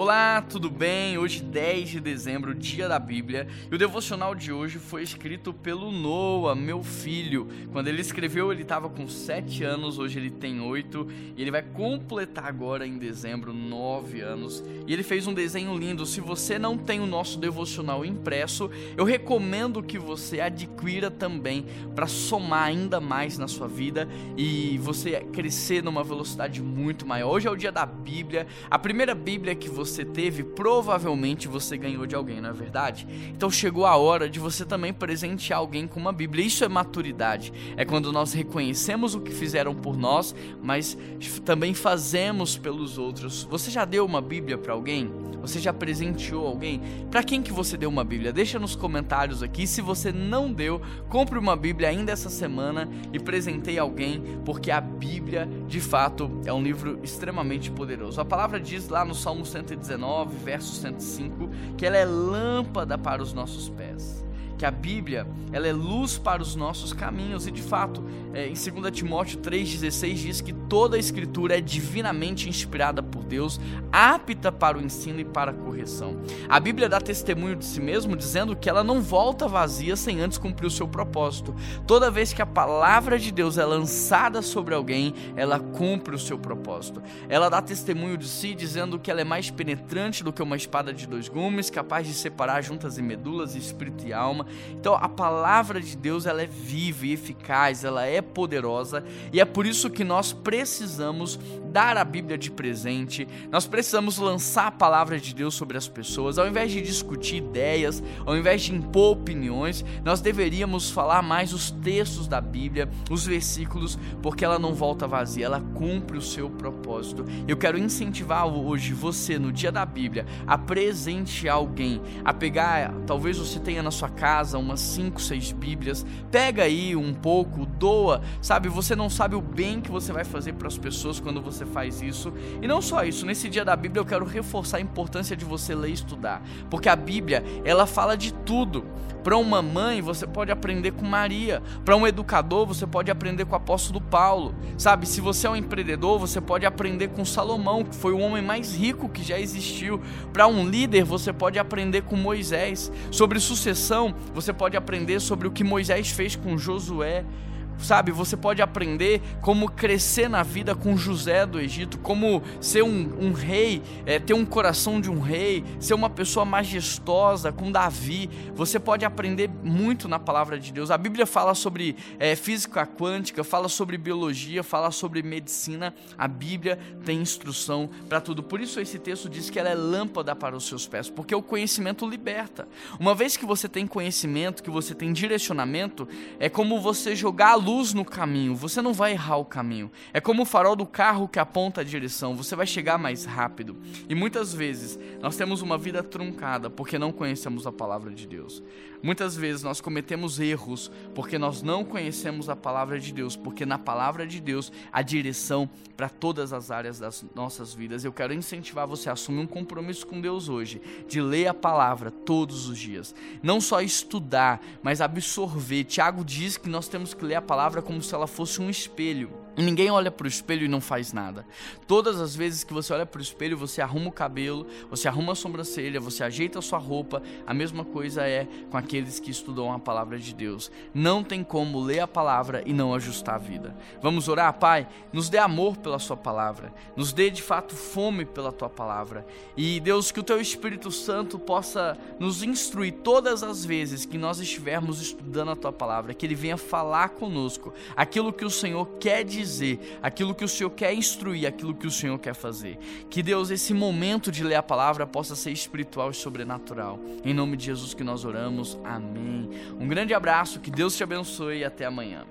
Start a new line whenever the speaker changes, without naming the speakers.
Olá, tudo bem? Hoje, 10 de dezembro, dia da Bíblia, e o devocional de hoje foi escrito pelo Noah, meu filho. Quando ele escreveu, ele estava com 7 anos, hoje ele tem 8, e ele vai completar agora em dezembro 9 anos. E ele fez um desenho lindo. Se você não tem o nosso devocional impresso, eu recomendo que você adquira também para somar ainda mais na sua vida e você crescer numa velocidade muito maior. Hoje é o dia da Bíblia, a primeira Bíblia que você você teve, provavelmente você ganhou de alguém, não é verdade? Então chegou a hora de você também presentear alguém com uma Bíblia. Isso é maturidade. É quando nós reconhecemos o que fizeram por nós, mas também fazemos pelos outros. Você já deu uma Bíblia para alguém? Você já presenteou alguém? Para quem que você deu uma Bíblia? Deixa nos comentários aqui. Se você não deu, compre uma Bíblia ainda essa semana e presenteie alguém, porque a Bíblia, de fato, é um livro extremamente poderoso. A palavra diz lá no Salmo 119 119, verso 105, que ela é lâmpada para os nossos pés que a Bíblia ela é luz para os nossos caminhos e de fato é, em 2 Timóteo 3,16 diz que toda a escritura é divinamente inspirada por Deus, apta para o ensino e para a correção. A Bíblia dá testemunho de si mesmo dizendo que ela não volta vazia sem antes cumprir o seu propósito. Toda vez que a palavra de Deus é lançada sobre alguém, ela cumpre o seu propósito. Ela dá testemunho de si dizendo que ela é mais penetrante do que uma espada de dois gumes, capaz de separar juntas e medulas, espírito e alma então a palavra de Deus ela é viva e eficaz, ela é poderosa e é por isso que nós precisamos dar a Bíblia de presente, nós precisamos lançar a palavra de Deus sobre as pessoas, ao invés de discutir ideias, ao invés de impor opiniões, nós deveríamos falar mais os textos da Bíblia, os versículos, porque ela não volta vazia, ela cumpre o seu propósito. Eu quero incentivar hoje você, no dia da Bíblia, a presentear alguém, a pegar, talvez você tenha na sua casa, casa umas 5, 6 Bíblias, pega aí um pouco, doa, sabe? Você não sabe o bem que você vai fazer para as pessoas quando você faz isso. E não só isso, nesse dia da Bíblia eu quero reforçar a importância de você ler e estudar, porque a Bíblia, ela fala de tudo. Para uma mãe, você pode aprender com Maria. Para um educador, você pode aprender com o apóstolo Paulo. Sabe, se você é um empreendedor, você pode aprender com Salomão, que foi o homem mais rico que já existiu. Para um líder, você pode aprender com Moisés. Sobre sucessão, você pode aprender sobre o que Moisés fez com Josué sabe? Você pode aprender como crescer na vida com José do Egito, como ser um, um rei, é, ter um coração de um rei, ser uma pessoa majestosa com Davi. Você pode aprender muito na palavra de Deus. A Bíblia fala sobre é, física quântica, fala sobre biologia, fala sobre medicina. A Bíblia tem instrução para tudo. Por isso esse texto diz que ela é lâmpada para os seus pés, porque o conhecimento liberta. Uma vez que você tem conhecimento, que você tem direcionamento, é como você jogar a luz luz no caminho, você não vai errar o caminho. É como o farol do carro que aponta a direção, você vai chegar mais rápido. E muitas vezes nós temos uma vida truncada porque não conhecemos a palavra de Deus. Muitas vezes nós cometemos erros porque nós não conhecemos a palavra de Deus, porque na palavra de Deus há direção para todas as áreas das nossas vidas. Eu quero incentivar você a assumir um compromisso com Deus hoje, de ler a palavra todos os dias. Não só estudar, mas absorver. Tiago diz que nós temos que ler a palavra como se ela fosse um espelho. Ninguém olha para o espelho e não faz nada. Todas as vezes que você olha para o espelho, você arruma o cabelo, você arruma a sobrancelha, você ajeita a sua roupa. A mesma coisa é com aqueles que estudam a palavra de Deus. Não tem como ler a palavra e não ajustar a vida. Vamos orar, Pai? Nos dê amor pela Sua palavra, nos dê de fato fome pela Tua palavra. E Deus, que o Teu Espírito Santo possa nos instruir todas as vezes que nós estivermos estudando a Tua palavra, que Ele venha falar conosco aquilo que o Senhor quer dizer dizer, aquilo que o Senhor quer instruir, aquilo que o Senhor quer fazer. Que Deus, esse momento de ler a palavra possa ser espiritual e sobrenatural. Em nome de Jesus que nós oramos. Amém. Um grande abraço, que Deus te abençoe e até amanhã.